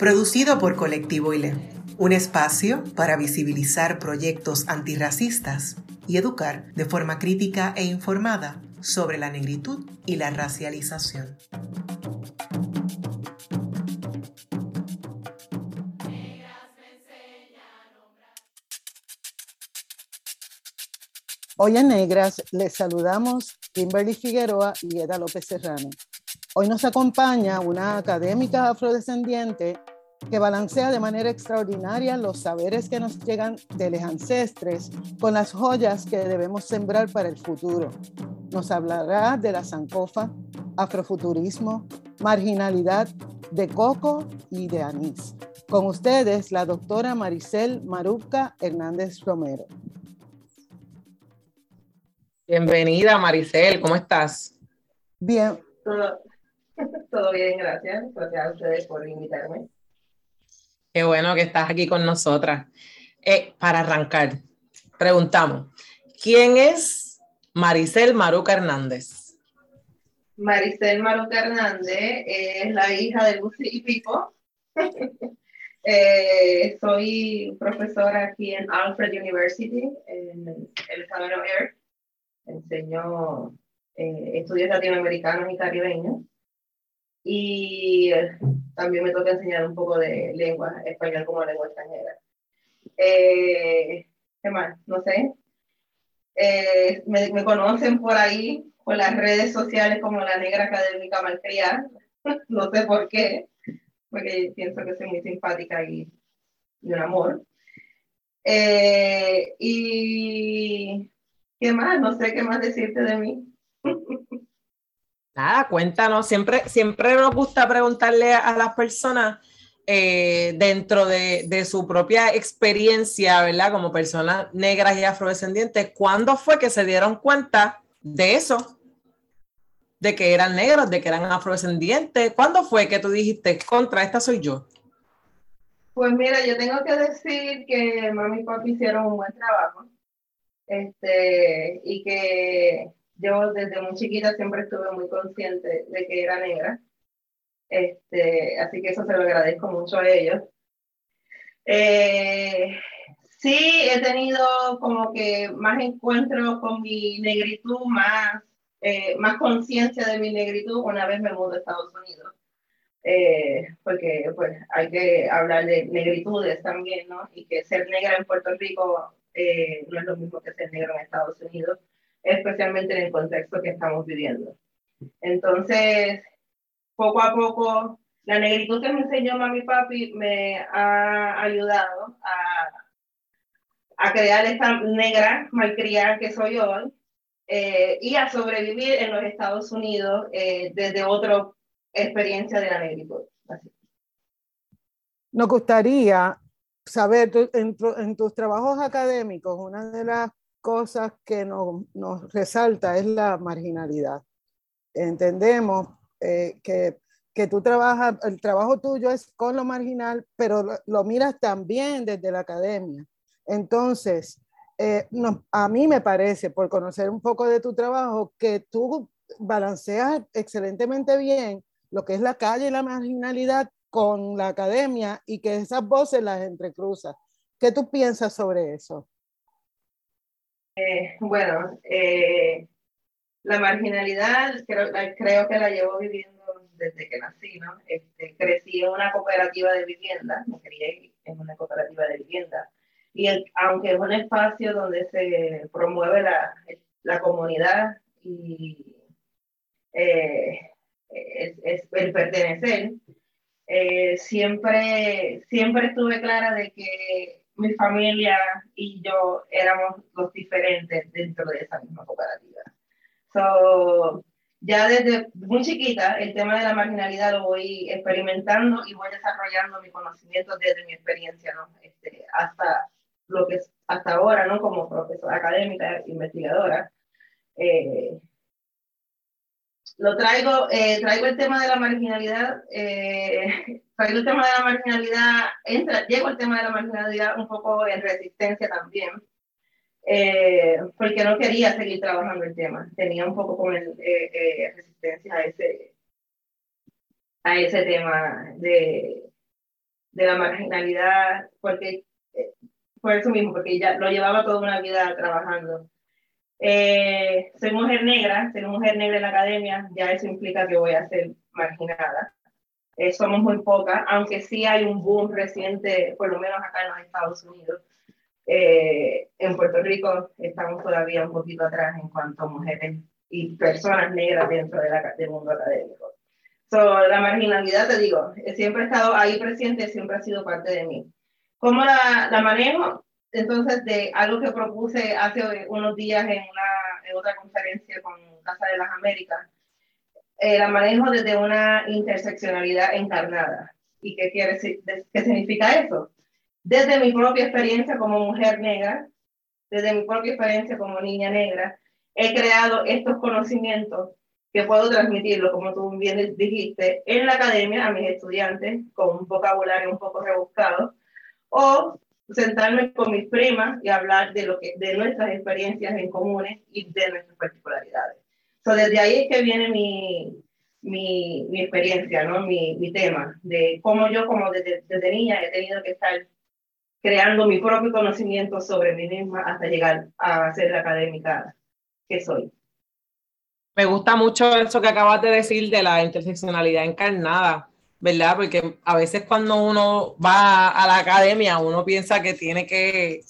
producido por Colectivo ILE, un espacio para visibilizar proyectos antirracistas y educar de forma crítica e informada sobre la negritud y la racialización. Hoy en Negras les saludamos Kimberly Figueroa y Eda López Serrano. Hoy nos acompaña una académica afrodescendiente que balancea de manera extraordinaria los saberes que nos llegan de los ancestres con las joyas que debemos sembrar para el futuro. Nos hablará de la sancofa, afrofuturismo, marginalidad, de coco y de anís. Con ustedes, la doctora Maricel Maruca Hernández Romero. Bienvenida, Maricel, ¿cómo estás? Bien. Todo, bien, gracias. Gracias a ustedes por invitarme. Qué bueno que estás aquí con nosotras. Eh, para arrancar, preguntamos, ¿quién es Maricel Maruca Hernández? Maricel Maruca Hernández es la hija de Lucy y Pipo. eh, soy profesora aquí en Alfred University, en el Salón Air enseñó eh, estudios latinoamericanos y caribeños. Y eh, también me toca enseñar un poco de lengua, español como lengua extranjera. Eh, ¿Qué más? No sé. Me, me, conocen por ahí, por las redes sociales como la negra académica malcriada. no sé por qué, porque pienso que soy muy simpática y, y un amor. y ¿Qué más? No sé qué más decirte de mí. Nada, cuéntanos. Siempre, siempre nos gusta preguntarle a las personas eh, dentro de, su propia experiencia, ¿verdad? Como personas negras y afrodescendientes, ¿cuándo fue que se dieron cuenta de eso? De que eran negros, de que eran afrodescendientes. ¿Cuándo fue que tú dijiste, contra esta soy yo? Pues mira, yo tengo que decir que mami y papi hicieron un buen trabajo este, y que yo desde muy chiquita siempre estuve muy consciente de que era negra. Este, así que eso se lo agradezco mucho a ellos. Eh, sí, he tenido como que más encuentros con mi negritud, más, eh, más conciencia de mi negritud una vez me mudé a Estados Unidos. Eh, porque pues hay que hablar de negritudes también, ¿no? Y que ser negra en Puerto Rico eh, no es lo mismo que ser negro en Estados Unidos, especialmente en el contexto que estamos viviendo. Entonces, poco a poco, la negritud que me enseñó mami papi me ha ayudado a, a crear esta negra malcriada que soy hoy eh, y a sobrevivir en los Estados Unidos eh, desde otra experiencia de la negritud. Nos gustaría saber, en, tus trabajos académicos, una de las cosas que nos, nos resalta es la marginalidad. Entendemos eh, que, que tú trabajas, el trabajo tuyo es con lo marginal, pero lo, miras también desde la academia. Entonces, eh, no, a mí me parece, por conocer un poco de tu trabajo, que tú balanceas excelentemente bien lo que es la calle y la marginalidad con la academia y que esas voces las entrecruza. ¿Qué tú piensas sobre eso? Eh, bueno, eh, la marginalidad creo, creo, que la llevo viviendo desde que nací, ¿no? Este, crecí en una cooperativa de vivienda, me crié en una cooperativa de vivienda. Y aunque es un espacio donde se promueve la, la comunidad y eh, es, es, el pertenecer, siempre, siempre estuve clara de que mi familia y yo éramos los diferentes dentro de esa misma cooperativa. So, ya desde muy chiquita el tema de la marginalidad lo voy experimentando y voy desarrollando mi conocimiento desde mi experiencia, ¿no? Este, hasta lo que es hasta ahora, ¿no? Como profesora académica, investigadora. Eh, lo traigo, eh, traigo el tema de la marginalidad, eh, traigo el tema de la marginalidad, entra, llego al tema de la marginalidad un poco en resistencia también, eh, porque no quería seguir trabajando el tema. Tenía un poco como el, eh, eh, resistencia a ese, a ese tema de, de la marginalidad, porque, por eso mismo, porque ya lo llevaba toda una vida trabajando. soy mujer negra, ser mujer negra en la academia, ya eso implica que voy a ser marginada. Somos muy pocas, aunque sí hay un boom reciente, por lo menos acá en los Estados Unidos, eh, en Puerto Rico estamos todavía un poquito atrás en cuanto a mujeres y personas negras dentro de la, del mundo académico. So, la marginalidad, te digo, siempre ha estado ahí presente, siempre ha sido parte de mí. ¿Cómo la, la manejo? Entonces, de algo que propuse hace unos días en, una, en otra conferencia con Casa de las Américas, eh, la manejo desde una interseccionalidad encarnada. ¿Y qué, quiere, qué significa eso? desde mi propia experiencia como mujer negra, desde mi propia experiencia como niña negra, he creado estos conocimientos que puedo transmitirlo, como tú bien dijiste, en la academia a mis estudiantes con un vocabulario un poco rebuscado, o sentarme con mis primas y hablar de, lo que, de nuestras experiencias en comunes y de nuestras particularidades. So, desde ahí es que viene mi, mi, mi experiencia, ¿no? mi, mi, tema, de cómo yo como desde, desde niña he tenido que estar creando mi propio conocimiento sobre mí misma hasta llegar a ser la académica que soy. Me gusta mucho eso que acabas de decir de la interseccionalidad encarnada, ¿verdad? Porque a veces cuando uno va a la academia, uno piensa que tiene que,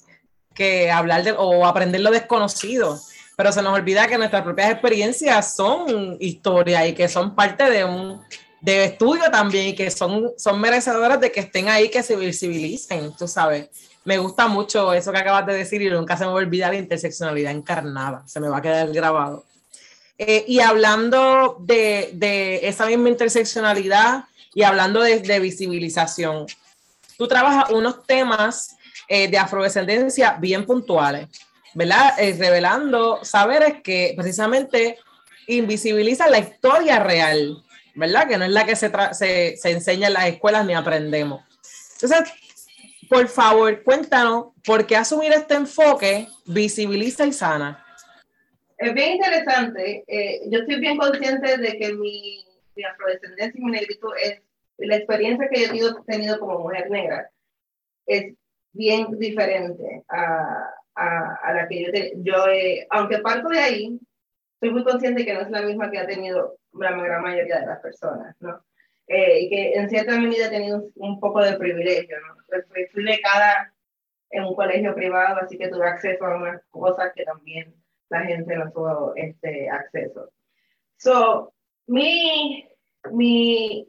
que hablar de, o aprender lo desconocido, pero se nos olvida que nuestras propias experiencias son historia y que son parte de un, de estudio también y que son, son merecedoras de que estén ahí, que se visibilicen, tú sabes. Me gusta mucho eso que acabas de decir y nunca se me va a olvidar la interseccionalidad encarnada, se me va a quedar grabado. Eh, y hablando de, de, esa misma interseccionalidad y hablando de, de visibilización, tú trabajas unos temas eh, de afrodescendencia bien puntuales, ¿verdad? Eh, revelando saberes que precisamente invisibilizan la historia real ¿verdad? Que no es la que se, se, se enseña en las escuelas ni aprendemos. Entonces, por favor, cuéntanos, ¿por qué asumir este enfoque visibiliza y sana? Es bien interesante. Eh, yo estoy bien consciente de que mi, mi, afrodescendencia y mi negritud es la experiencia que yo he tenido, como mujer negra. Es bien diferente a, a, a la que yo, te, yo eh, aunque parto de ahí, estoy muy consciente que no es la misma que ha tenido la gran mayoría de las personas, ¿no? Eh, y que en cierta medida he tenido un, poco de privilegio, ¿no? Fui becada en un colegio privado, así que tuve acceso a unas cosas que también la gente no tuvo este acceso. So, mi, mi,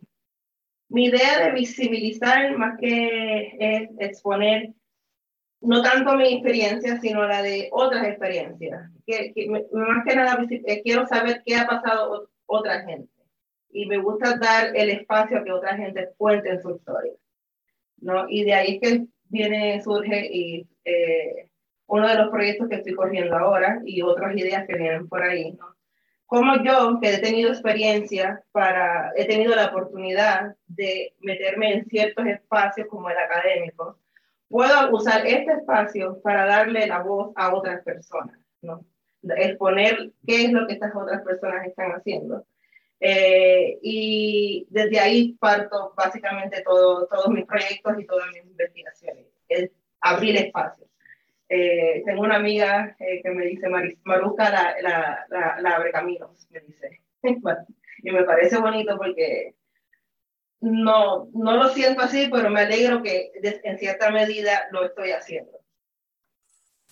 mi idea de visibilizar más que es exponer no tanto mi experiencia, sino la de otras experiencias. Que, más que nada eh, quiero saber qué ha pasado otra gente. Y me gusta dar el espacio a que otra gente cuente su historia. ¿no? Y de ahí que viene, surge y, eh, uno de los proyectos que estoy corriendo ahora y otras ideas que vienen por ahí. Como yo, que he tenido experiencia para, he tenido la oportunidad de meterme en ciertos espacios como el académico, puedo usar este espacio para darle la voz a otras personas, ¿no? exponer qué es lo que estas otras personas están haciendo. Eh, y desde ahí parto básicamente todo, todos mis proyectos y todas mis investigaciones, es abrir espacios. Eh, tengo una amiga eh, que me dice, Maruca la, la, la, la, abre caminos, me dice. y me parece bonito porque no, no lo siento así, pero me alegro que en cierta medida lo estoy haciendo.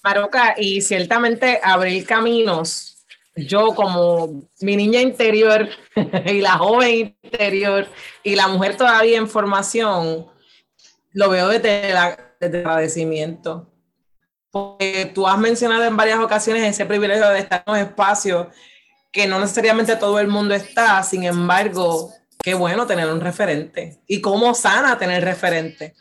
Maroca, y ciertamente abrir caminos, yo como mi niña interior y la joven interior y la mujer todavía en formación, lo veo desde, el agradecimiento. Porque tú has mencionado en varias ocasiones ese privilegio de estar en un espacio que no necesariamente todo el mundo está, sin embargo, qué bueno tener un referente y cómo sana tener referente.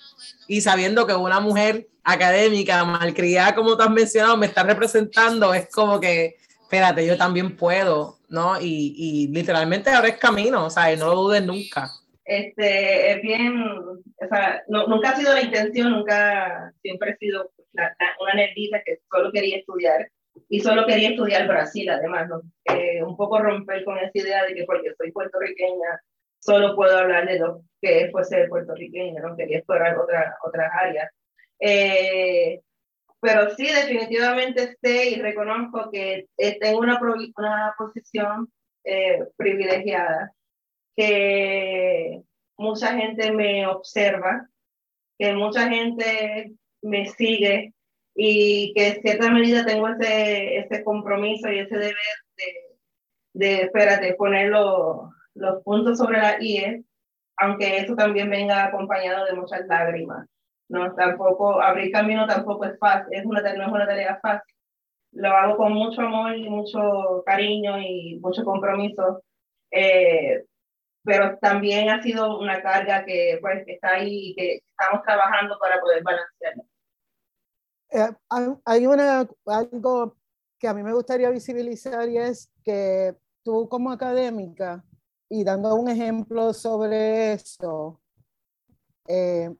Y sabiendo que una mujer académica, malcriada, como tú has mencionado, me está representando, es como que, espérate, yo también puedo, ¿no? Y, y literalmente ahora es camino, o sea, no lo dudes nunca. Este, es bien, o sea, nunca ha sido la intención, nunca, siempre he sido una nerdita que solo quería estudiar y solo quería estudiar Brasil, además, ¿no? Eh, un poco romper con esa idea de que porque soy puertorriqueña solo puedo hablar de lo que fue ser puertorriqueña, ¿no? Quería explorar otra, otras áreas. Eh, pero sí, definitivamente sé y reconozco que eh, tengo una, una posición privilegiada que mucha gente me observa, que mucha gente me sigue y que en cierta medida tengo ese, ese compromiso y ese deber de, de espérate, poner los, puntos sobre la IE, aunque eso también venga acompañado de muchas lágrimas. No, tampoco, abrir camino tampoco es fácil, es una, no es una tarea fácil. Lo hago con mucho amor y mucho cariño y mucho compromiso, eh, pero también ha sido una carga que, pues, está ahí y que estamos trabajando para poder balancearla. Eh, hay una, algo que a mí me gustaría visibilizar y es que tú como académica, y dando un ejemplo sobre eso, eh,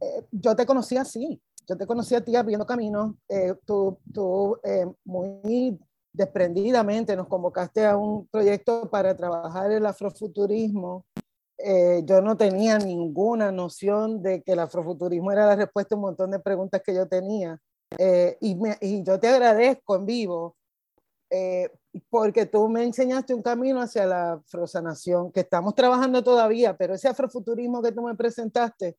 eh, yo te conocí así, yo te conocí a ti abriendo camino, tú, tú muy desprendidamente nos convocaste a un proyecto para trabajar el afrofuturismo. Eh, yo no tenía ninguna noción de que el afrofuturismo era la respuesta a un montón de preguntas que yo tenía. Eh, y, y, yo te agradezco en vivo eh, porque tú me enseñaste un camino hacia la afrosanación que estamos trabajando todavía, pero ese afrofuturismo que tú me presentaste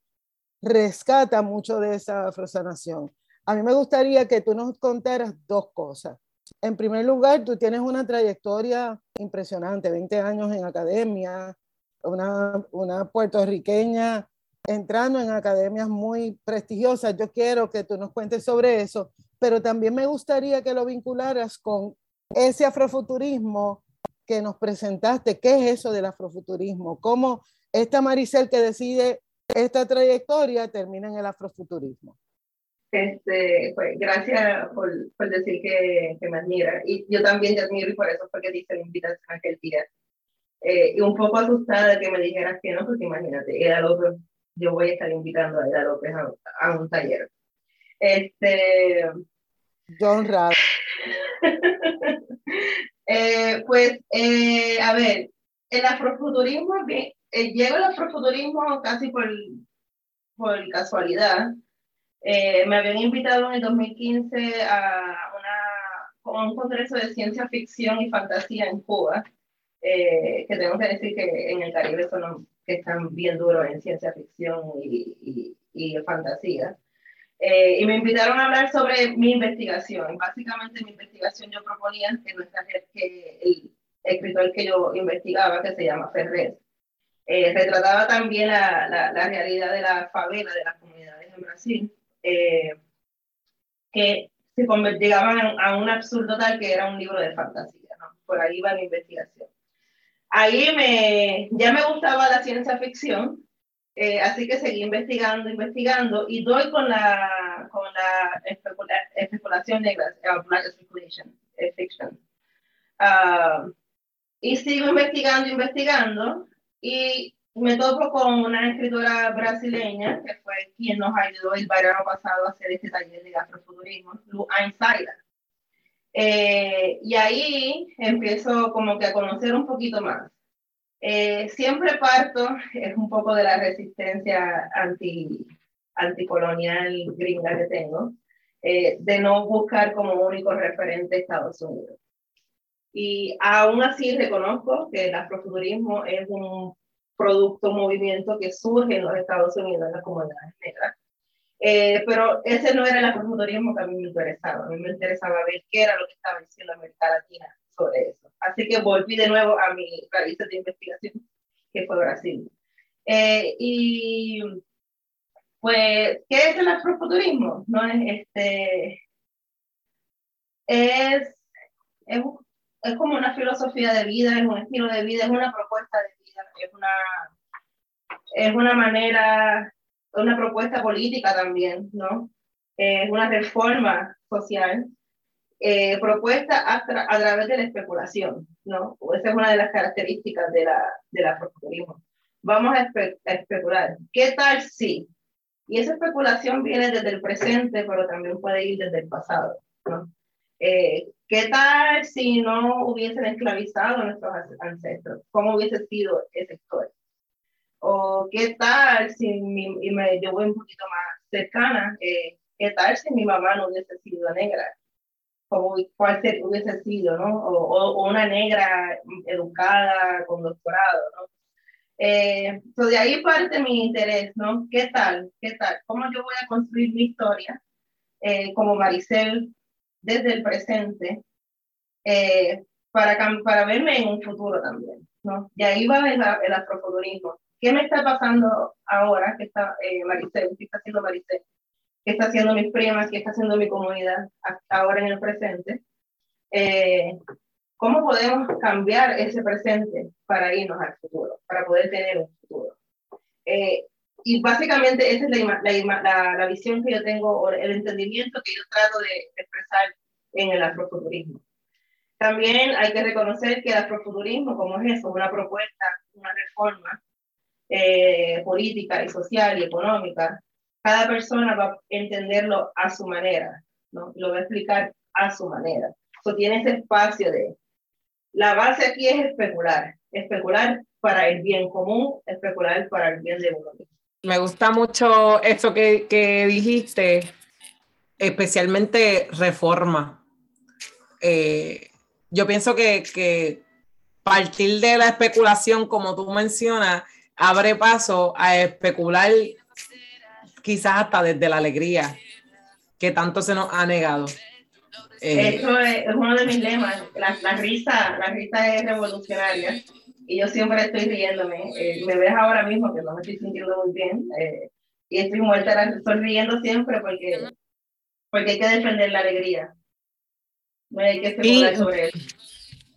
rescata mucho de esa afrosanación. A mí me gustaría que tú nos contaras dos cosas en primer lugar, tú tienes una trayectoria impresionante, 20 años en academia, una, una puertorriqueña entrando en academias muy prestigiosas. Yo quiero que tú nos cuentes sobre eso, pero también me gustaría que lo vincularas con ese afrofuturismo que nos presentaste. ¿Qué es eso del afrofuturismo? ¿Cómo esta Maricel que decide esta trayectoria termina en el afrofuturismo? Este, pues, gracias por, por decir que, que, me admira. Y yo también te admiro y por eso fue que dice la invitación aquel día. Eh, y un poco asustada de que me dijeras que no, porque imagínate, Eda López, yo voy a estar invitando a Eda López a, a un taller. Este. John Rad. eh, pues, eh, a ver, el afrofuturismo, eh, llego al afrofuturismo casi por, por casualidad eh, me habían invitado en el 2015 a, una, un congreso de ciencia ficción y fantasía en Cuba, eh, que tengo que decir que en el Caribe son que están bien duros en ciencia ficción y, y, fantasía. Eh, y me invitaron a hablar sobre mi investigación. Básicamente mi investigación yo proponía que, nuestra, que el escritor que yo investigaba, que se llama Ferrer, retrataba también la, la, la realidad de la favela, de las comunidades en Brasil eh, que se llegaban a un absurdo tal que era un libro de fantasía, ¿no? Por ahí va mi investigación. Ahí me, ya me gustaba la ciencia ficción, eh, así que seguí investigando, investigando, y doy con la, con la especulación negra, uh, black speculation, eh, fiction. Uh, y sigo investigando, investigando, y me topo con una escritora brasileña que fue quien nos ayudó el verano pasado a hacer este taller de afrofuturismo, Lu Einsteiner. Eh, y ahí empiezo como que a conocer un poquito más. Eh, siempre parto, es un poco de la resistencia anti, anticolonial gringa que tengo, eh, de no buscar como único referente Estados Unidos. Y aún así reconozco que el afrofuturismo es un producto, movimiento que surge en los Estados Unidos, en las comunidades negras. Eh, pero ese no era el afrofuturismo que a mí me interesaba. A mí me interesaba ver qué era lo que estaba diciendo América Latina sobre eso. Así que volví de nuevo a mi raíz de investigación, que fue Brasil. Eh, y pues, ¿qué es el afrofuturismo? No es este. Es, es es como una filosofía de vida, es un estilo de vida, es una propuesta de vida, es una, es una manera, una propuesta política también, ¿no? Es una reforma social eh, propuesta a, través de la especulación, ¿no? Esa es una de las características de la, de la Vamos a, a, especular. ¿Qué tal si? Y esa especulación viene desde el presente, pero también puede ir desde el pasado, ¿no? Eh, ¿Qué tal si no hubiesen esclavizado a nuestros ancestros? ¿Cómo hubiese sido esa historia? ¿O qué tal si, mi, y me llevo un poquito más cercana, eh, qué tal si mi mamá no hubiese sido negra? Como cuál hubiese sido, ¿no? O, una negra educada con doctorado, ¿no? Eh, de ahí parte mi interés, ¿no? ¿Qué tal? ¿Qué tal? ¿Cómo yo voy a construir mi historia eh, como Maricel desde el presente eh, para, para verme en un futuro también, ¿no? Y ahí va el, el. ¿Qué me está pasando ahora que está eh, Maricel? ¿Qué está haciendo Maricel? Qué está haciendo mis primas, qué está haciendo mi comunidad ahora en el presente. Eh, ¿Cómo podemos cambiar ese presente para irnos al futuro, para poder tener un futuro? Eh, y básicamente esa es la, la, la, visión que yo tengo, el entendimiento que yo trato de expresar en el afrofuturismo. También hay que reconocer que el afrofuturismo, como es eso, una propuesta, una reforma eh, política y social y económica, cada persona va a entenderlo a su manera, ¿no? Lo va a explicar a su manera. So, tiene ese espacio de... La base aquí es especular, especular para el bien común, especular para el bien de uno mismo. Me gusta mucho eso que, que dijiste, especialmente reforma. Eh, yo pienso que, que partir de la especulación, como tú mencionas, abre paso a especular quizás hasta desde la alegría que tanto se nos ha negado. Eh, Eso es, uno de mis lemas, la, la, risa, la risa es revolucionaria y yo siempre estoy riéndome. Eh, me ves ahora mismo que no me estoy sintiendo muy bien eh, y estoy muerta, estoy riendo siempre porque, porque hay que defender la alegría. No hay que especular sobre eso.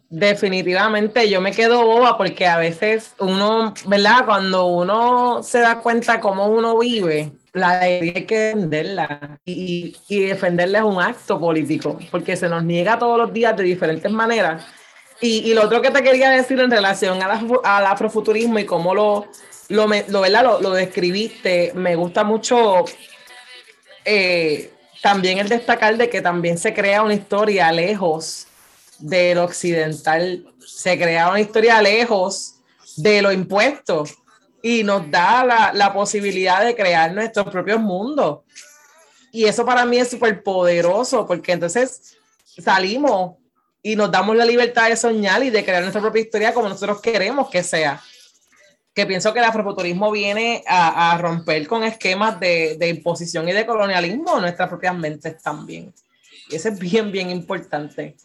Definitivamente, yo me quedo boba porque a veces uno, ¿verdad? Cuando uno se da cuenta cómo uno vive, la hay que defenderla y, defenderla es un acto político porque se nos niega todos los días de diferentes maneras. Y, lo otro que te quería decir en relación a la, al afrofuturismo y cómo lo, lo, ¿verdad? lo, lo describiste, me gusta mucho eh, también el destacar de que también se crea una historia lejos del occidental, se crea una historia lejos de lo impuesto y nos da la, la posibilidad de crear nuestros propios mundos. Y eso para mí es súper poderoso porque entonces salimos y nos damos la libertad de soñar y de crear nuestra propia historia como nosotros queremos que sea. Que pienso que el afrofuturismo viene a, a romper con esquemas de, de, imposición y de colonialismo en nuestras propias mentes también. Y eso es bien, bien importante.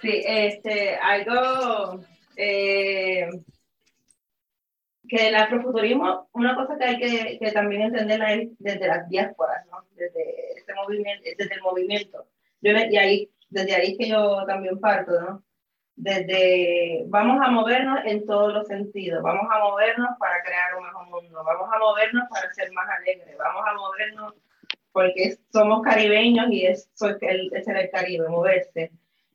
Sí, este, algo eh, que el afrofuturismo, una cosa que hay que, que también entender es desde las diásporas, ¿no? desde, este movimiento, desde el movimiento. Yo, y ahí, desde ahí que yo también parto, ¿no? Desde vamos a movernos en todos los sentidos, vamos a movernos para crear un mejor mundo, vamos a movernos para ser más alegres, vamos a movernos porque somos caribeños y eso es el, es el Caribe, moverse.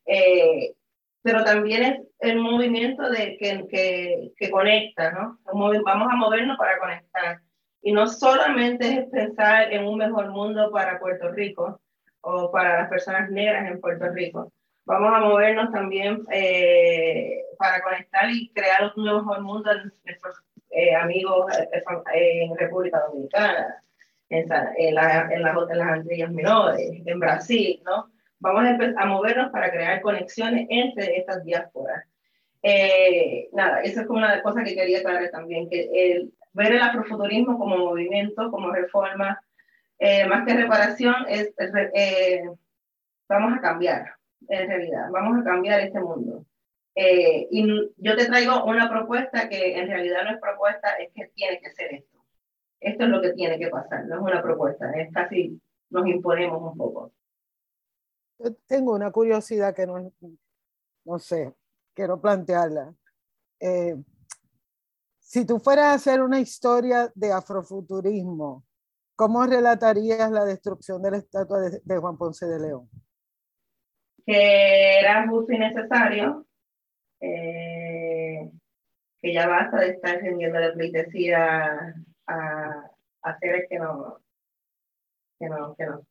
Eh, pero también es el movimiento de, que, que, que conecta, ¿no? Vamos a movernos para conectar. Y no solamente es pensar en un mejor mundo para Puerto Rico o para las personas negras en Puerto Rico. Vamos a movernos también eh, para conectar y crear un mejor mundo en nuestros eh, amigos eh, en República Dominicana, en, en, la, en, las, en las Antillas Menores, en Brasil, ¿no? Vamos a, a movernos para crear conexiones entre estas diásporas. Eh, nada, esa es como una cosa que quería aclarar también, que el, ver el afrofuturismo como movimiento, como reforma, eh, más que reparación, es, eh, vamos a cambiar, en realidad, vamos a cambiar este mundo. y yo te traigo una propuesta que en realidad no es propuesta, es que tiene que ser esto. Esto es lo que tiene que pasar, no es una propuesta, es casi nos imponemos un poco tengo una curiosidad que no, no sé, quiero plantearla. Eh, si tú fueras a hacer una historia de afrofuturismo, ¿cómo relatarías la destrucción de la estatua de, Juan Ponce de León? Que era justo y necesario, eh, que ya basta de estar rendiendo la pleitesía a, a seres que no, que no, que no,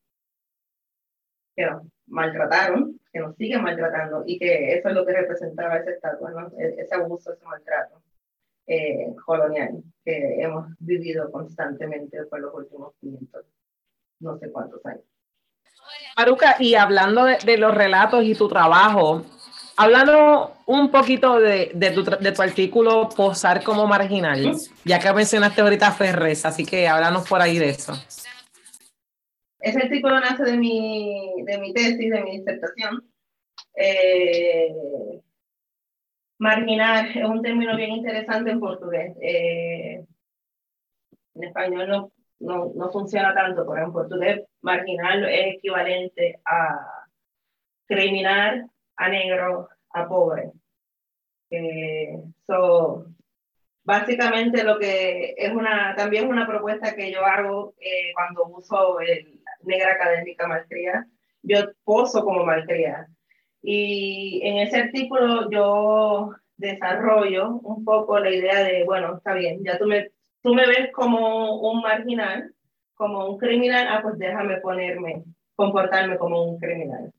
que nos maltrataron, que nos siguen maltratando y que eso es lo que representaba esa estatua, ¿no? E, ese abuso, ese maltrato eh, colonial que hemos vivido constantemente por los últimos 500, no sé cuántos años. Maruca, y hablando de, los relatos y tu trabajo, hablando un poquito de, de, tu, de, tu, artículo Posar como marginal, ya que mencionaste ahorita Ferres, así que háblanos por ahí de eso. Ese artículo nace de mi, de mi tesis, de mi disertación. Eh, marginal es un término bien interesante en portugués. Eh, en español no, no, no, funciona tanto, pero en portugués marginal es equivalente a criminal, a negro, a pobre. Eh, so, básicamente lo que es una, también una propuesta que yo hago eh, cuando uso el negra académica malcria, yo poso como malcria. Y en ese artículo yo desarrollo un poco la idea de, bueno, está bien, ya tú me, tú me ves como un marginal, como un criminal, ah, pues déjame ponerme, comportarme como un criminal.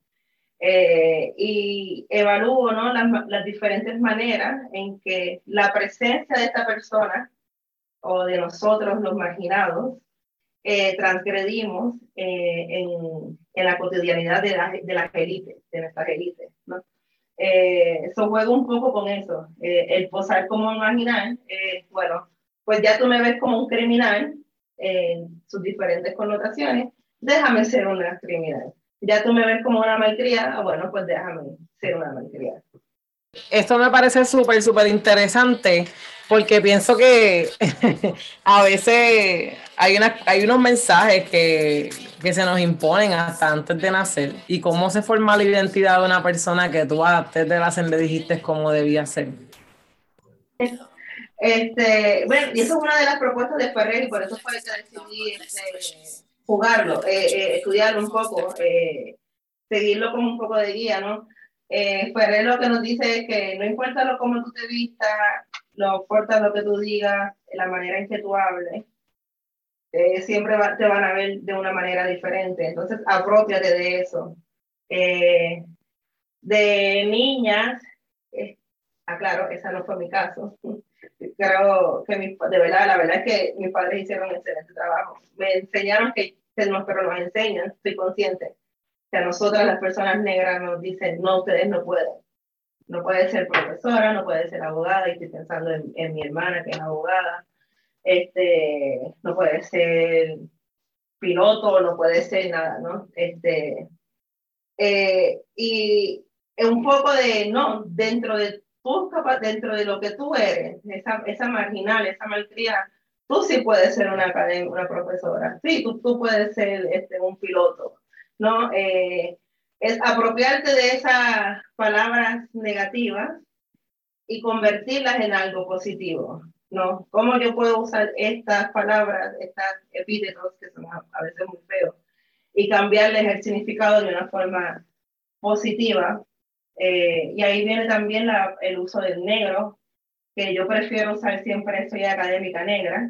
Eh, y evalúo ¿no? las, las, diferentes maneras en que la presencia de esta persona o de nosotros los marginados eh, transgredimos eh, en, en, la cotidianidad de, la, de las élites, de nuestras élites. ¿no? Eh, eso juego un poco con eso. Eh, el posar como marginal, bueno, pues ya tú me ves como un criminal en sus diferentes connotaciones, déjame ser una criminal. Ya tú me ves como una malcriada, bueno, pues déjame ser una malcriada. Esto me parece súper, súper interesante porque pienso que a veces hay, una, hay unos mensajes que, que, se nos imponen hasta antes de nacer y cómo se forma la identidad de una persona que tú antes de nacer le dijiste cómo debía ser. Este, bueno, y eso es una de las propuestas de Ferrer y por eso fue que decidí este, jugarlo, eh, eh, estudiarlo un poco, eh, seguirlo como un poco de guía, ¿no? Eh, Ferrer lo que nos dice es que no importa lo cómo tú te vistas, no importa lo que tú digas, la manera en que tú hables, eh, siempre te van a ver de una manera diferente. Entonces, apropiate de eso. Eh, de niñas, eh, aclaro, esa no fue mi caso. Creo que mi, de verdad, la verdad es que mis padres hicieron un excelente trabajo. Me enseñaron que, pero nos enseñan, estoy consciente que a nosotras las personas negras nos dicen, no, ustedes no pueden. No puede ser profesora, no puede ser abogada, y estoy pensando en, mi hermana que es abogada, este, no puede ser piloto, no puede ser nada, ¿no? Este, eh, un poco de, no, dentro de tú, dentro de lo que tú eres, esa, esa marginal, esa malcriada, tú sí puedes ser una, una profesora, sí, tú, tú puedes ser este, un piloto, ¿no? Eh, es apropiarte de esas palabras negativas y convertirlas en algo positivo, ¿no? ¿Cómo yo puedo usar estas palabras, estas epítetos que son a veces muy feos, y cambiarles el significado de una forma positiva? Eh, y ahí viene también la, el uso del negro, que yo prefiero usar siempre soy académica negra,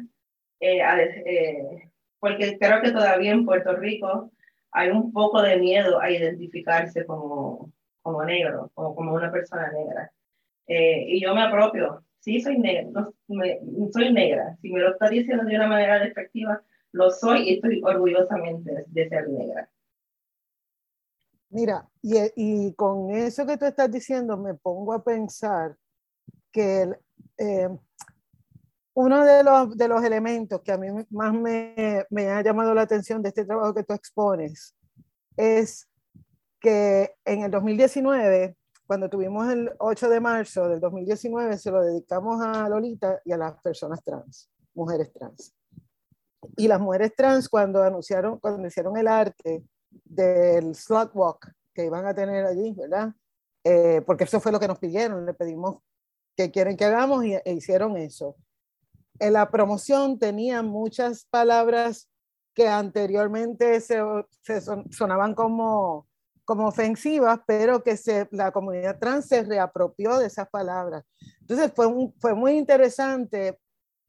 eh, porque creo que todavía en Puerto Rico hay un poco de miedo a identificarse como, como negro, como, como una persona negra. Eh, y yo me apropio, sí soy negra, no, soy negra, si me lo está diciendo de una manera despectiva, lo soy y estoy orgullosamente de ser negra. Mira, y, y con eso que tú estás diciendo, me pongo a pensar que eh, uno de los, de los elementos que a mí más me, me, ha llamado la atención de este trabajo que tú expones es que en el 2019, cuando tuvimos el 8 de marzo del 2019, se lo dedicamos a Lolita y a las personas trans, mujeres trans. Y las mujeres trans cuando anunciaron, cuando hicieron el arte del slot walk que iban a tener allí, ¿verdad? eh, porque eso fue lo que nos pidieron, le pedimos que quieren que hagamos y, e hicieron eso. En la promoción tenía muchas palabras que anteriormente se, se sonaban como, como ofensivas, pero que se, la comunidad trans se reapropió de esas palabras. Entonces fue, fue muy interesante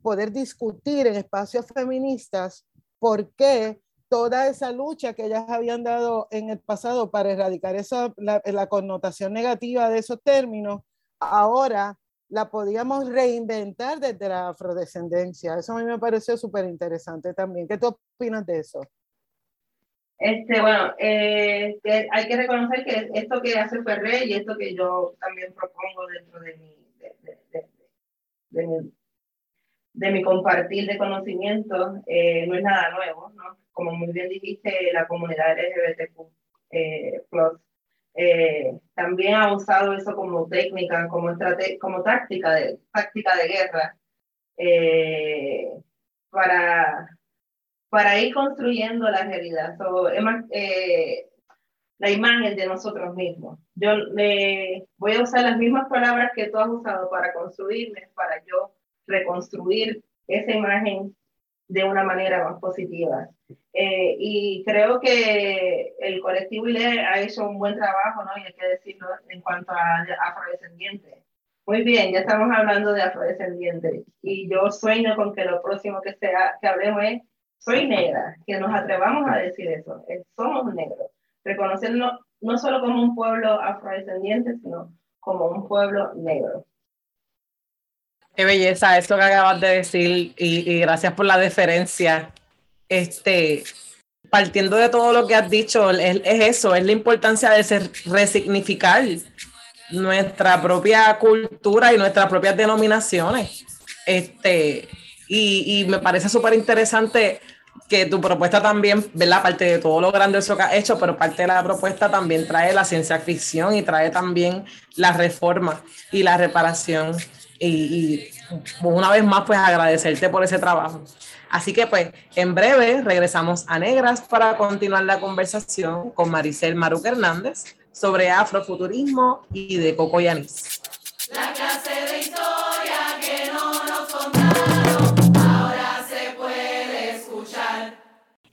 poder discutir en espacios feministas por qué toda esa lucha que ellas habían dado en el pasado para erradicar esa, la, la connotación negativa de esos términos, ahora la podíamos reinventar desde la afrodescendencia. Eso a mí me pareció súper interesante también. ¿Qué tú opinas de eso? Este, bueno, eh, hay que reconocer que esto que hace Ferrer y esto que yo también propongo dentro de mi, de, mi, de mi compartir de conocimientos eh, no es nada nuevo, ¿no? Como muy bien dijiste, la comunidad LGBTQ eh, plus eh, también ha usado eso como técnica, como, como táctica, de, táctica de guerra eh, para, para ir construyendo la realidad, eh, la imagen de nosotros mismos. Yo le voy a usar las mismas palabras que tú has usado para construirme, para yo reconstruir esa imagen de una manera más positiva. Eh, y creo que el colectivo ILE ha hecho un buen trabajo, ¿no? Y hay que decirlo en cuanto a afrodescendientes. Muy bien, ya estamos hablando de afrodescendientes. Y yo sueño con que lo próximo que, sea, que hablemos es, soy negra, que nos atrevamos a decir eso, somos negros. Reconocernos no solo como un pueblo afrodescendiente, sino como un pueblo negro. Qué belleza esto que acabas de decir y, gracias por la deferencia. Este, partiendo de todo lo que has dicho, es, eso, es la importancia de resignificar nuestra propia cultura y nuestras propias denominaciones. Este, y, y me parece súper interesante que tu propuesta también, ¿verdad? Parte de todo lo grandioso que has hecho, pero parte de la propuesta también trae la ciencia ficción y trae también la reforma y la reparación y, una vez más, pues agradecerte por ese trabajo. Así que pues en breve regresamos a Negras para continuar la conversación con Maricel Maruca Hernández sobre afrofuturismo y de Coco Yanis. La clase de historia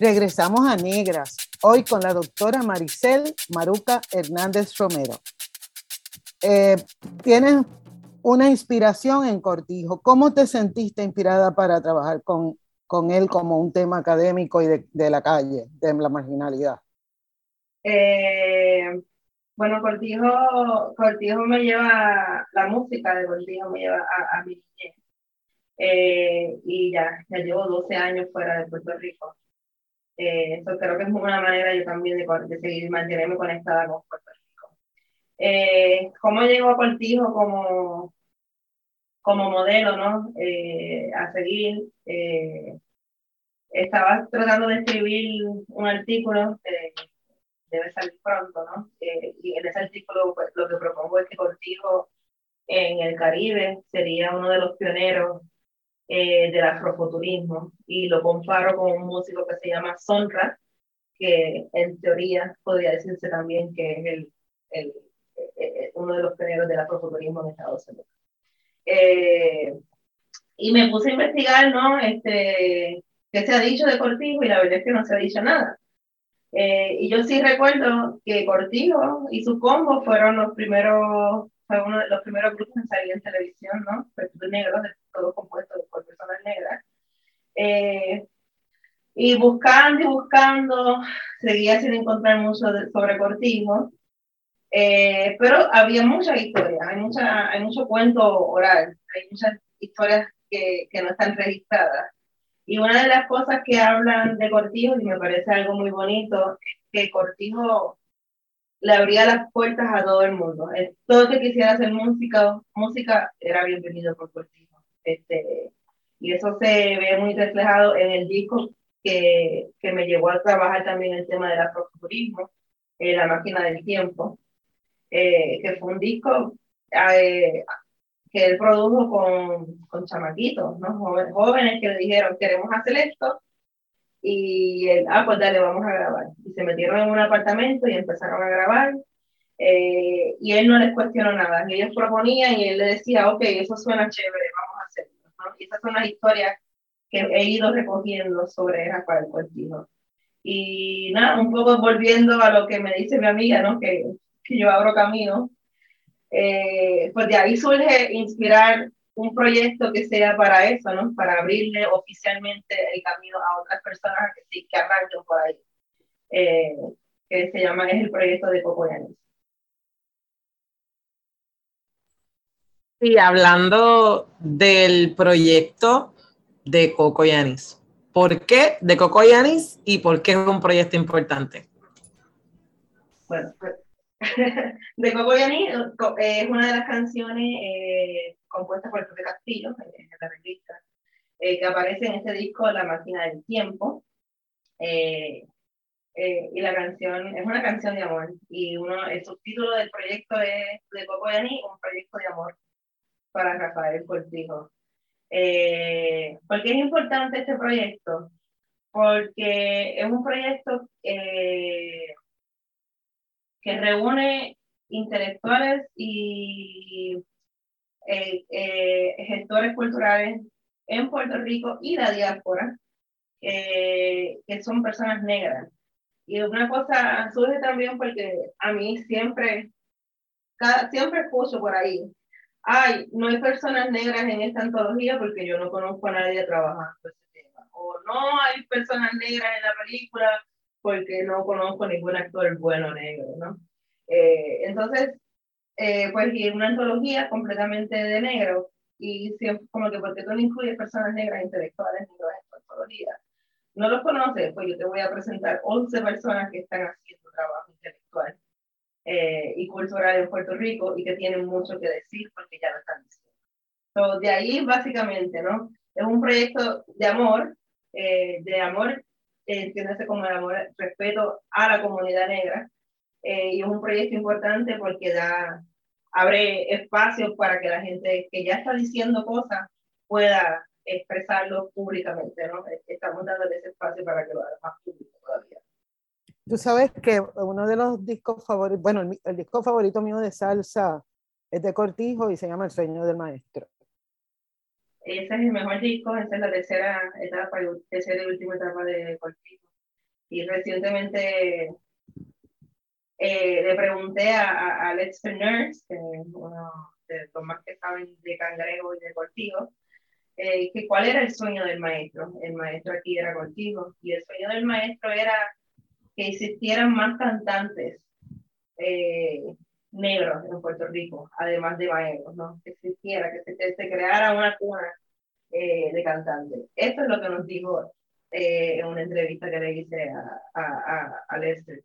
Regresamos a Negras, hoy con la doctora Maricel Maruca Hernández Romero. Eh, tienes una inspiración en Cortijo. ¿Cómo te sentiste inspirada para trabajar con, con él como un tema académico y de, la calle, de la marginalidad? Eh, bueno, Cortijo, Cortijo me lleva, la música de Cortijo me lleva a, mi niñez. Eh, y ya llevo 12 años fuera de Puerto Rico. Eh, eso creo que es una manera yo también de, de seguir mantenerme conectada con Puerto Rico. Eh, ¿Cómo llegó a Cortijo como, como modelo, no? Eh, a seguir. Eh, estaba tratando de escribir un artículo, debe salir pronto, ¿no? y en ese artículo pues, lo que propongo es que Cortijo en el Caribe sería uno de los pioneros eh, del afrofuturismo y lo comparo con un músico que se llama Sonra, que en teoría podría decirse también que es el, el, eh, eh, uno de los pioneros del afrofuturismo en Estados Unidos. y me puse a investigar, ¿no? Este, qué se ha dicho de Cortijo y la verdad es que no se ha dicho nada. y yo sí recuerdo que Cortijo y su combo fueron los primeros fue uno de los primeros grupos en salir en televisión, ¿no? Negros, todo compuesto por personas negras. Eh, y buscando y buscando, seguía sin encontrar mucho sobre cortijo, eh, pero había mucha historia, hay, mucha, hay mucho cuento oral, hay muchas historias que, que no están registradas. Y una de las cosas que hablan de Cortijo, y me parece algo muy bonito, es que Cortijo le abría las puertas a todo el mundo. Todo el que quisiera hacer música, música era bienvenido por Cortijo. Este, y eso se ve muy reflejado en el disco que, que me llevó a trabajar también el tema del afrofuturismo, eh, La máquina del tiempo, eh, que fue un disco eh, que él produjo con, con chamaquitos, ¿no? jóvenes, jóvenes que le dijeron, queremos hacer esto, y él, ah, pues dale, vamos a grabar. Y se metieron en un apartamento y empezaron a grabar. Eh, y él no les cuestionó nada. Ellos proponían y él le decía, ok, eso suena chévere, Y esas son las historias que he ido recogiendo sobre Rafael Cortijo. Y nada, un poco volviendo a lo que me dice mi amiga, ¿no? que, que yo abro camino. Eh, pues de ahí surge inspirar un proyecto que sea para eso, ¿no? Para abrirle oficialmente el camino a otras personas que que arranquen por ahí. Eh, que se llama, es el proyecto de Coco Y hablando del proyecto de Coco Yanis, ¿por qué de Coco Yanis y por qué es un proyecto importante? Bueno, pues, de Coco Yanis es una de las canciones eh, compuesta por Pepe Castillo, en la revista, eh, que aparece en este disco La máquina del tiempo. Eh, eh, y la canción es una canción de amor. Y uno, el subtítulo del proyecto es de Coco Yani, un proyecto de amor para Rafael Cortijo. ¿Por qué es importante este proyecto? Porque es un proyecto que reúne intelectuales y eh, eh, gestores culturales en Puerto Rico y la diáspora, que son personas negras. Y una cosa surge también porque a mí siempre, cada, siempre escucho por ahí, ay, no hay personas negras en esta antología porque yo no conozco a nadie trabajando ese tema. O no hay personas negras en la película porque no conozco ningún actor bueno negro, ¿no? Eh, entonces, eh, pues y una antología completamente de negro y siempre como que porque tú no incluyes personas negras intelectuales en esta antología. No los conoces, pues yo te voy a presentar 11 personas que están haciendo trabajo intelectual eh, y cultural en Puerto Rico y que tienen mucho que decir porque ya lo están diciendo. So, de ahí básicamente, ¿no? Es un proyecto de amor, eh, de amor, entiéndase como el amor, respeto a la comunidad negra, y es un proyecto importante porque da abre espacios para que la gente que ya está diciendo cosas pueda expresarlo públicamente, ¿no? Estamos dándole ese espacio para que lo haga más público todavía. Tú sabes que uno de los discos favoritos, bueno, el, disco favorito mío de salsa es de Cortijo y se llama El sueño del maestro. Ese es el mejor disco, esa es la tercera etapa, tercera y última etapa de Cortijo. Y recientemente eh, le pregunté a, a Alex Nurse, que es uno de los más que saben de cangrejo y de cortijo, eh, que cuál era el sueño del maestro. El maestro aquí era cortijo y el sueño del maestro era que existieran más cantantes eh, negros en Puerto Rico, además de maestros, ¿no? Que existiera, que se, se creara una cuna eh, de cantantes. Esto es lo que nos dijo en una entrevista que le hice a, a, a, Lester.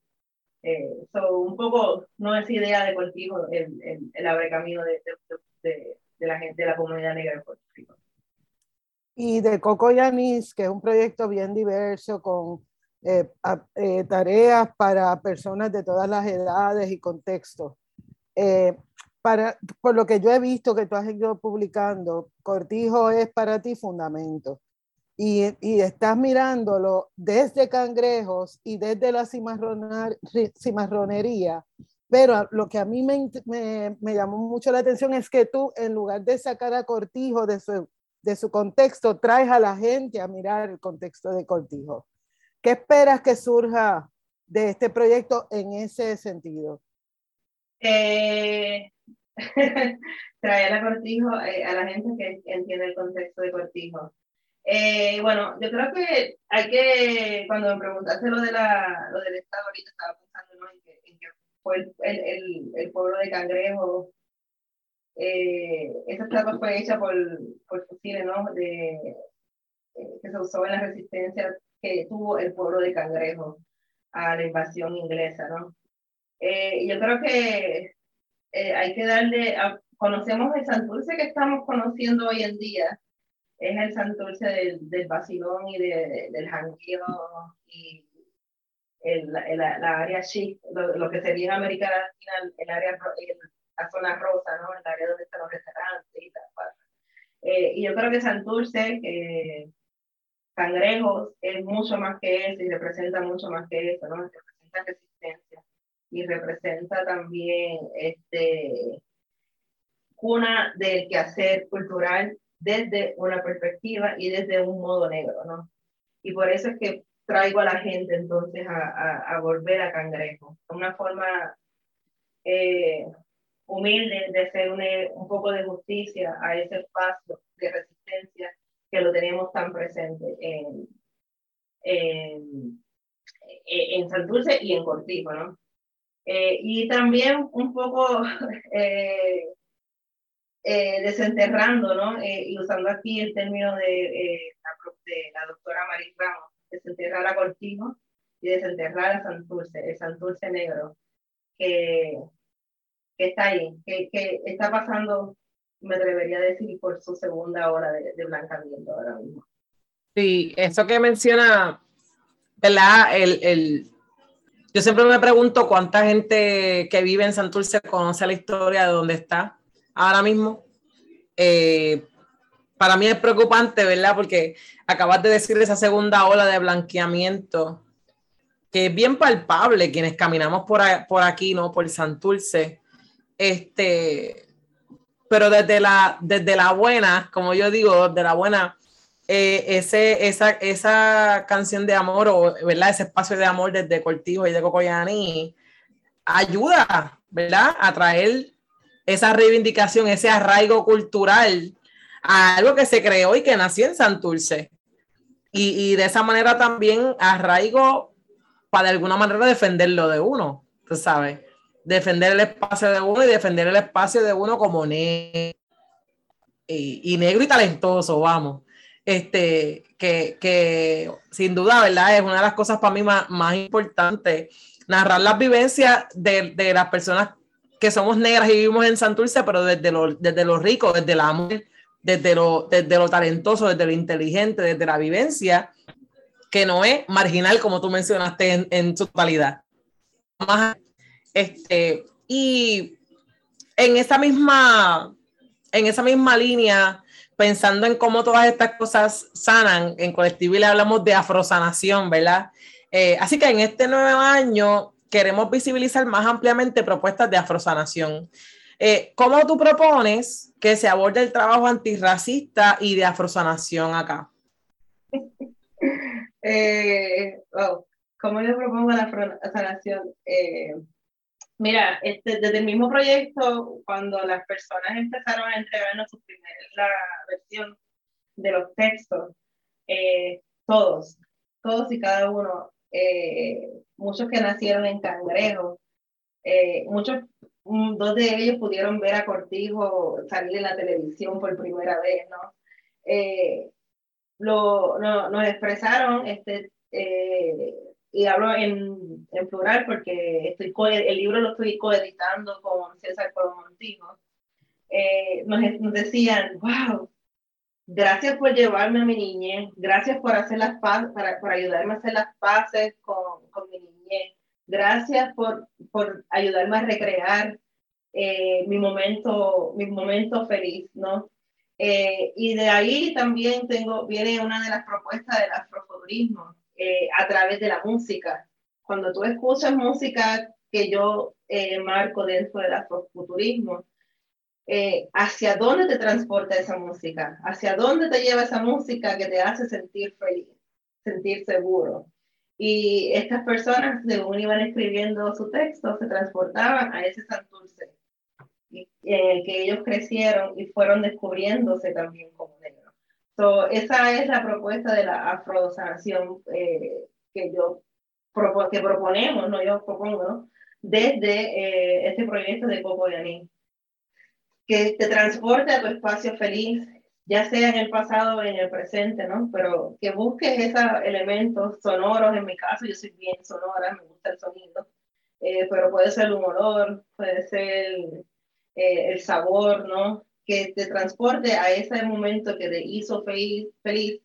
so, un poco, no es idea de cultivo el, el, el abre camino de, de, de, la gente de la comunidad negra en Puerto Rico y de Coco Yanis, que es un proyecto bien diverso con eh, eh, tareas para personas de todas las edades y contextos. Eh, para, por lo que yo he visto que tú has ido publicando, Cortijo es para ti fundamento. Y, y estás mirándolo desde cangrejos y desde la cimarronería, pero lo que a mí me, me, me, llamó mucho la atención es que tú, en lugar de sacar a Cortijo de su de su contexto, traes a la gente a mirar el contexto de Cortijo. ¿Qué esperas que surja de este proyecto en ese sentido? Eh, traer a Cortijo, eh, a la gente que entiende el contexto de Cortijo. Eh, bueno, yo creo que hay que, cuando me preguntaste lo, de la, lo del Estado, ahorita estaba pensando en, que, fue el, el, el, pueblo de Cangrejo eh, esa estatua fue hecha por, por fusiles, ¿no? De, eh, que se usó en la resistencia que tuvo el pueblo de Cangrejo a la invasión inglesa, ¿no? Eh, yo creo que eh, hay que darle, conocemos el Santurce que estamos conociendo hoy en día, es el Santurce del, del vacilón y de, del jangueo y el, el, la área chic, lo, que sería en América Latina, el área, la zona rosa, ¿no? El área donde están los restaurantes y tal. Eh, y yo creo que Santurce, Cangrejos, es mucho más que eso y representa mucho más que eso, ¿no? Representa resistencia y representa también este, una del quehacer cultural desde una perspectiva y desde un modo negro, ¿no? Y por eso es que traigo a la gente entonces a, a, a volver a Cangrejo, una forma eh, humilde de hacer un, poco de justicia a ese espacio de resistencia que lo tenemos tan presente en, en, en Santurce y en Cortijo, ¿no? Eh, y también un poco eh, eh, desenterrando, ¿no? y usando aquí el término de, la, de la doctora Maris Ramos, desenterrar a Cortijo y desenterrar a Santurce, el Santurce negro, que, que está ahí, que, que, está pasando, me atrevería a decir, por su segunda hora de, de blancamiento ahora mismo. Sí, eso que menciona, ¿verdad? El, el, yo siempre me pregunto cuánta gente que vive en Santurce conoce la historia de dónde está ahora mismo. Eh, para mí es preocupante, ¿verdad? Porque acabas de decir esa segunda ola de blanqueamiento, que es bien palpable quienes caminamos por, por aquí, ¿no? Por Santurce. Este, pero desde la, desde la buena, como yo digo, de la buena, eh, ese, esa, esa canción de amor o ¿verdad? ese espacio de amor desde Cortijo y de Cocoyani ayuda ¿verdad? a traer esa reivindicación, ese arraigo cultural a algo que se creó y que nació en Santurce. Y, y de esa manera también arraigo para de alguna manera defenderlo de uno, tú sabes defender el espacio de uno y defender el espacio de uno como negro y, negro y talentoso, vamos. Este, que, que, sin duda, ¿verdad? Es una de las cosas para mí más, más importantes, narrar las vivencias de, de, las personas que somos negras y vivimos en Santurce, pero desde lo, desde lo rico, desde el amor, desde lo, desde talentoso, desde lo inteligente, desde la vivencia, que no es marginal, como tú mencionaste en, en su totalidad. Más este, y en esa misma, en esa misma línea, pensando en cómo todas estas cosas sanan, en colectivo le hablamos de afrosanación, ¿verdad? Eh, así que en este nuevo año queremos visibilizar más ampliamente propuestas de afrosanación. Eh, ¿Cómo tú propones que se aborde el trabajo antirracista y de afrosanación acá? Eh, ¿Cómo yo propongo la sanación? Eh, mira, este, desde el mismo proyecto, cuando las personas empezaron a entregarnos su primera versión de los textos, eh, todos, todos y cada uno, eh, muchos que nacieron en Cangrejo, muchos, mm, dos de ellos pudieron ver a Cortijo salir en la televisión por primera vez, ¿no? Lo, nos expresaron este, y hablo en, en plural porque estoy el libro lo estoy coeditando con César Colón eh, nos, nos, decían, wow, gracias por llevarme a mi niñez, gracias por hacer las paces, para, por ayudarme a hacer las paces con, con mi niñez, gracias por, por ayudarme a recrear eh, mi, momento, mi momento feliz, ¿no? Eh, y de ahí también tengo, viene una de las propuestas del afrofuturismo, eh, a través de la música. Cuando tú escuchas música que yo eh, marco dentro del afrofuturismo, eh, ¿hacia dónde te transporta esa música? ¿Hacia dónde te lleva esa música que te hace sentir feliz, sentir seguro? Y estas personas, según iban escribiendo su texto, se transportaban a ese Santurce, el que ellos crecieron y fueron descubriéndose también como negros. So, esa es la propuesta de la afrosanación eh, que yo que proponemos, no yo propongo, desde eh, este proyecto de Coco de que te transporte a tu espacio feliz, ya sea en el pasado o en el presente, ¿no? Pero que busques esos elementos sonoros, en mi caso yo soy bien sonora, me gusta el sonido, eh, pero puede ser un olor, puede ser eh, el sabor, ¿no? Que te transporte a ese momento que te hizo feliz, feliz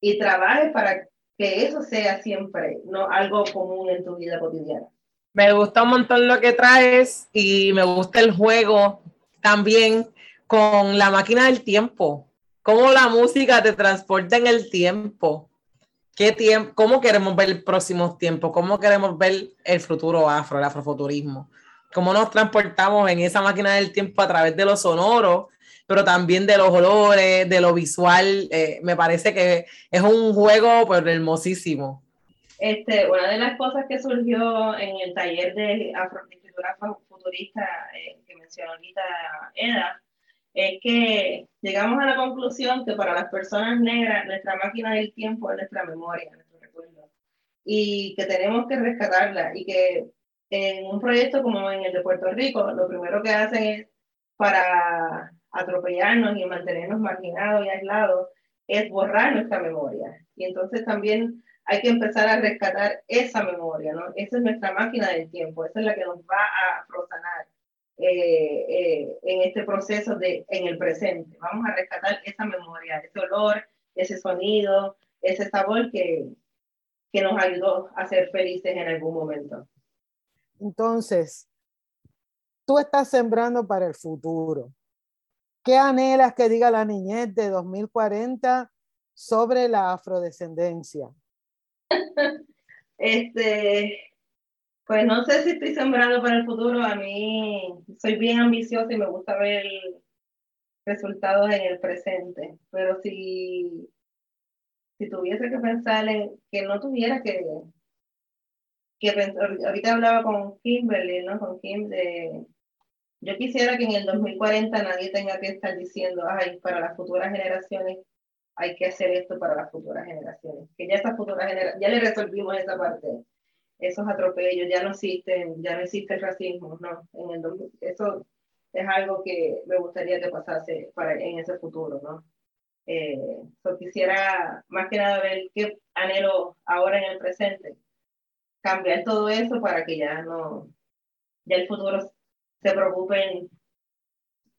y trabajes para que eso sea siempre no algo común en tu vida cotidiana. Me gusta un montón lo que traes y me gusta el juego también con la máquina del tiempo. Cómo la música te transporta en el tiempo. ¿Qué tiempo, ¿Cómo queremos ver el próximo tiempo? ¿Cómo queremos ver el futuro afro, el afrofuturismo? ¿Cómo nos transportamos en esa máquina del tiempo a través de los sonoros pero también de los olores, de lo visual. Eh, me parece que es un juego pues, hermosísimo. Este, una de las cosas que surgió en el taller de escritura futurista eh, que mencionó ahorita Eda, es que llegamos a la conclusión que para las personas negras nuestra máquina del tiempo es nuestra memoria, nuestro recuerdo, y que tenemos que rescatarla y que en un proyecto como en el de Puerto Rico, lo primero que hacen es para atropellarnos y mantenernos marginados y aislados, es borrar nuestra memoria. Y entonces también hay que empezar a rescatar esa memoria, ¿no? Esa es nuestra máquina del tiempo, esa es la que nos va a prosanar eh, eh, en este proceso de, en el presente. Vamos a rescatar esa memoria, ese olor, ese sonido, ese sabor que, que nos ayudó a ser felices en algún momento. Entonces, tú estás sembrando para el futuro. ¿Qué anhelas que diga la niñez de 2040 sobre la afrodescendencia? Este, pues no sé si estoy sembrando para el futuro. A mí soy bien ambiciosa y me gusta ver resultados en el presente. Pero si, si tuviese que pensar en que no tuviera que, que ahorita hablaba con Kimberly, ¿no? Con Kim de yo quisiera que en el 2040 nadie tenga que estar diciendo, ay, para las futuras generaciones hay que hacer esto para las futuras generaciones. Que ya esas futuras generaciones, ya le resolvimos esa parte. Esos atropellos ya no existen, ya no existe el racismo, no. En el, eso es algo que me gustaría que pasase para, en ese futuro, ¿no? Eh, quisiera más que nada ver qué anhelo ahora en el presente, cambiar todo eso para que ya no, ya el futuro se preocupen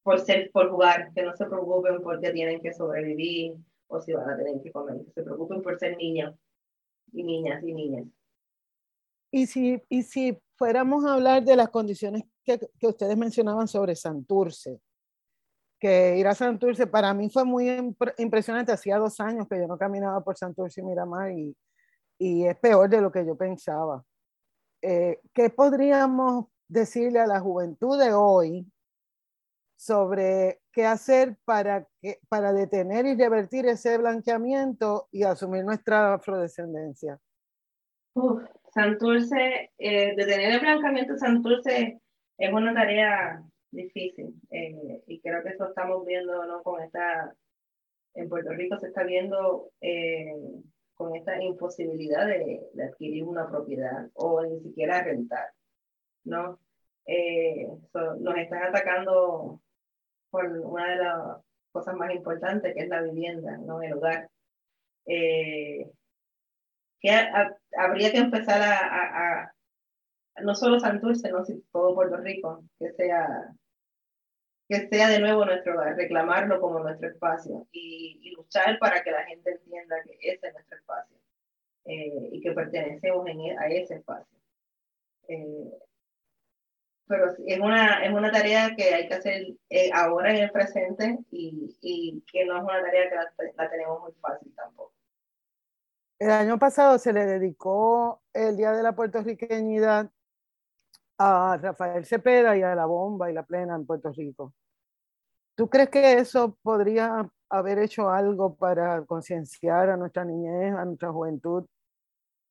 por ser, por jugar, que no se preocupen porque tienen que sobrevivir o si van a tener que comer, que se preocupen por ser niños y niñas y niñas. Y si, y si fuéramos a hablar de las condiciones que, que ustedes mencionaban sobre Santurce, que ir a Santurce para mí fue muy impresionante. Hacía dos años que yo no caminaba por Santurce y Miramar y, y es peor de lo que yo pensaba. Eh, ¿Qué podríamos decirle a la juventud de hoy sobre qué hacer para, que, para detener y revertir ese blanqueamiento y asumir nuestra afrodescendencia? Santurce, eh, detener el blancamiento de Santurce es una tarea difícil eh, y creo que eso estamos viendo ¿no? con esta, en Puerto Rico se está viendo eh, con esta imposibilidad de, de, adquirir una propiedad o ni siquiera rentar, ¿no? Eh, nos están atacando por una de las cosas más importantes que es la vivienda, ¿no? El hogar. Eh, que habría que empezar a, a, no solo Santurce, no todo Puerto Rico, que sea que sea de nuevo nuestro hogar, reclamarlo como nuestro espacio y, y, luchar para que la gente entienda que ese es nuestro espacio eh, y que pertenecemos en, e, a ese espacio. Eh, pero es una, es una tarea que hay que hacer eh, ahora en el presente y, y, que no es una tarea que la, la tenemos muy fácil tampoco. El año pasado se le dedicó el Día de la Puertorriqueñidad a Rafael Cepeda y a la bomba y la plena en Puerto Rico. ¿Tú crees que eso podría haber hecho algo para concienciar a nuestra niñez, a nuestra juventud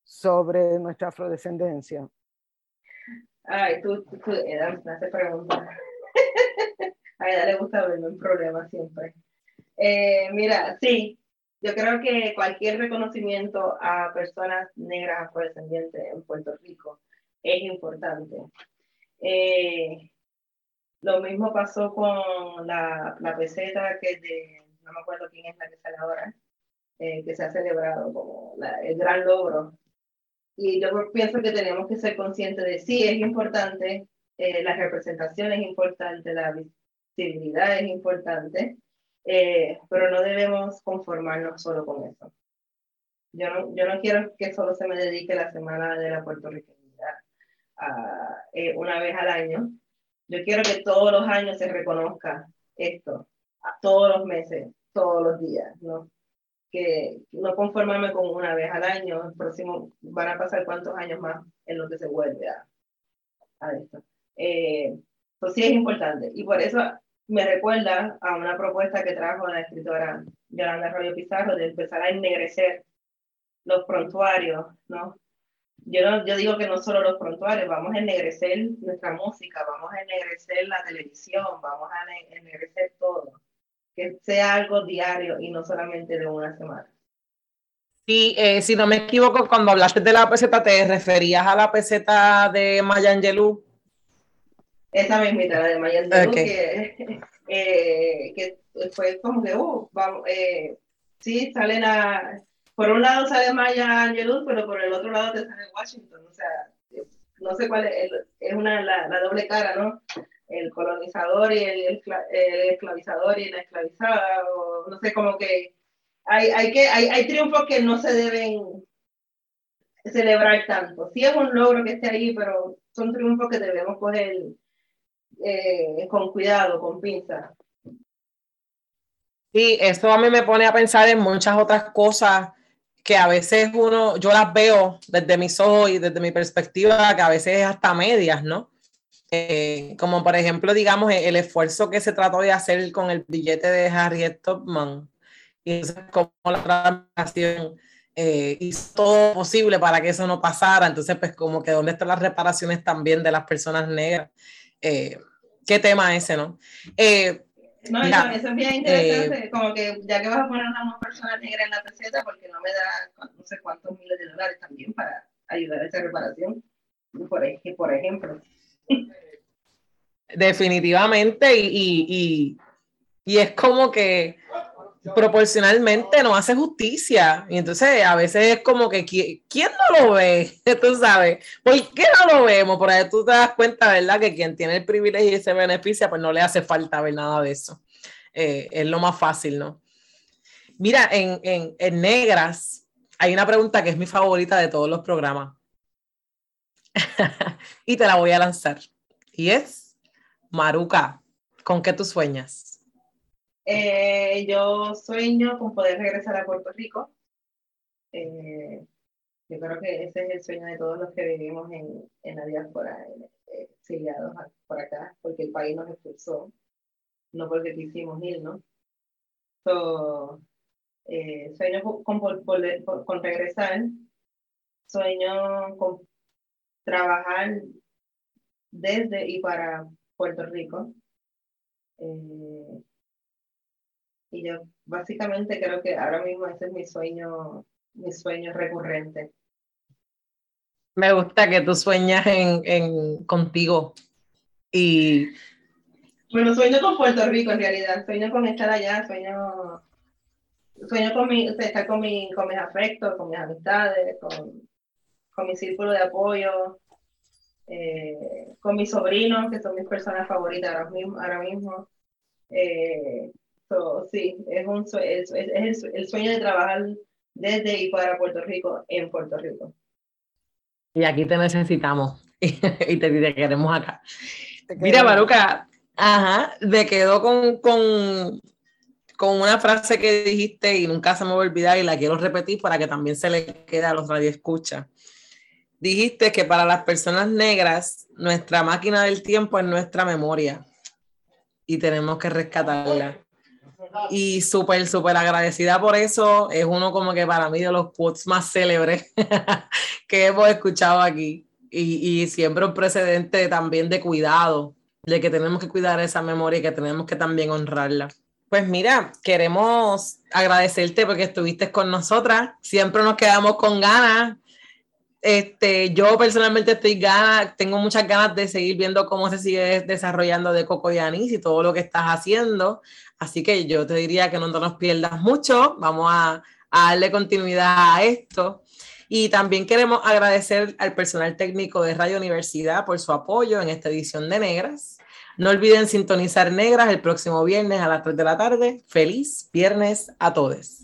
sobre nuestra afrodescendencia? Ay, tú, tú, Edam, me hace preguntas. a ella le gusta verme en problemas siempre. Eh, mira, sí, yo creo que cualquier reconocimiento a personas negras afrodescendientes en Puerto Rico es importante. Eh, lo mismo pasó con la, la peseta que de, no me acuerdo quién es la que sale ahora, eh, que se ha celebrado como el gran logro. Y yo pienso que tenemos que ser conscientes de sí, es importante, eh, la representación es importante, la visibilidad es importante, eh, pero no debemos conformarnos solo con eso. Yo no, yo no quiero que solo se me dedique la semana de la puertorriqueña eh, una vez al año. Yo quiero que todos los años se reconozca esto, a todos los meses, todos los días, ¿no? Que no conformarme con una vez al año, el próximo van a pasar cuántos años más en lo que se vuelve a, a esto. Eh, pues sí es importante y por eso me recuerda a una propuesta que trajo la escritora Yolanda Arroyo Pizarro de empezar a ennegrecer los prontuarios, ¿no? yo, no, yo digo que no solo los prontuarios, vamos a ennegrecer nuestra música, vamos a ennegrecer la televisión, vamos a ennegrecer todo, que sea algo diario y no solamente de una semana. Sí, eh, si no me equivoco, cuando hablaste de la peseta, ¿te referías a la peseta de Maya Angelou? Esa mismita, la de Maya Angelou, que, eh, que fue como que, uh, vamos, eh, sí, salen a por un lado sale Maya Angelou, pero por el otro lado te sale Washington. O sea, no sé cuál es, es una, la, la, doble cara, ¿no? El colonizador y el, esclavizador y la esclavizada, o no sé, como que hay, hay, que, hay, hay triunfos que no se deben celebrar tanto. Sí es un logro que esté ahí, pero son triunfos que debemos coger eh, con cuidado, con pinza. Sí, esto a mí me pone a pensar en muchas otras cosas que a veces uno, yo las veo desde mis ojos y desde mi perspectiva, que a veces es hasta medias, ¿no? Eh, como por ejemplo, digamos, el esfuerzo que se trató de hacer con el billete de Harriet Tubman, y entonces como la transformación eh, hizo todo posible para que eso no pasara, entonces pues como que dónde están las reparaciones también de las personas negras. Eh, ¿Qué tema ese, no? Eh, no, eso, es bien interesante, eh, como que ya que vas a poner a una persona negra en la peseta, porque no me da no sé cuántos miles de dólares también para ayudar a esa reparación, por, por ejemplo. Definitivamente, y, y, y, es como que proporcionalmente no hace justicia. Y entonces a veces es como que, ¿quién no lo ve? Tú sabes, ¿por qué no lo vemos? Por ahí tú te das cuenta, ¿verdad? Que quien tiene el privilegio y se beneficia, pues no le hace falta ver nada de eso. Eh, es lo más fácil, ¿no? Mira, en, en, en Negras hay una pregunta que es mi favorita de todos los programas. y te la voy a lanzar. Y es, Maruca, ¿con qué tú sueñas? Eh, yo sueño con poder regresar a Puerto Rico. Eh, yo creo que ese es el sueño de todos los que vivimos en, en la diáspora, eh, exiliados por acá, porque el país nos expulsó, no porque quisimos ir, ¿no? So, sueño con, con, con, regresar, sueño con trabajar desde y para Puerto Rico. Eh, y yo básicamente creo que ahora mismo ese es mi sueño, mi sueño recurrente. Me gusta que tú sueñas en, en contigo y bueno, sueño con Puerto Rico en realidad, sueño con estar allá, sueño, sueño con mi, estar con, mi, con mis afectos, con mis amistades, con, con mi círculo de apoyo, eh, con mis sobrinos, que son mis personas favoritas ahora mismo. Ahora mismo. Eh, sí, es, un, es, es, el, sueño de trabajar desde y para Puerto Rico en Puerto Rico. Y aquí te necesitamos y te, te queremos acá. Mira, Baruca, ajá, me quedó con, con, con, una frase que dijiste y nunca se me va a olvidar y la quiero repetir para que también se le quede a los radioescuchas dijiste que para las personas negras, nuestra máquina del tiempo es nuestra memoria y tenemos que rescatarla. Y súper, súper agradecida por eso. Es uno como que para mí de los quotes más célebres que hemos escuchado aquí. Y, y siempre un precedente también de cuidado, de que tenemos que cuidar esa memoria y que tenemos que también honrarla. Pues mira, queremos agradecerte porque estuviste con nosotras. Siempre nos quedamos con ganas este, yo personalmente estoy gana, tengo muchas ganas de seguir viendo cómo se sigue desarrollando de Coco y Anís y todo lo que estás haciendo. Así que yo te diría que no nos pierdas mucho. Vamos a, a darle continuidad a esto. Y también queremos agradecer al personal técnico de Radio Universidad por su apoyo en esta edición de Negras. No olviden sintonizar Negras el próximo viernes a las 3 de la tarde. Feliz viernes a todos.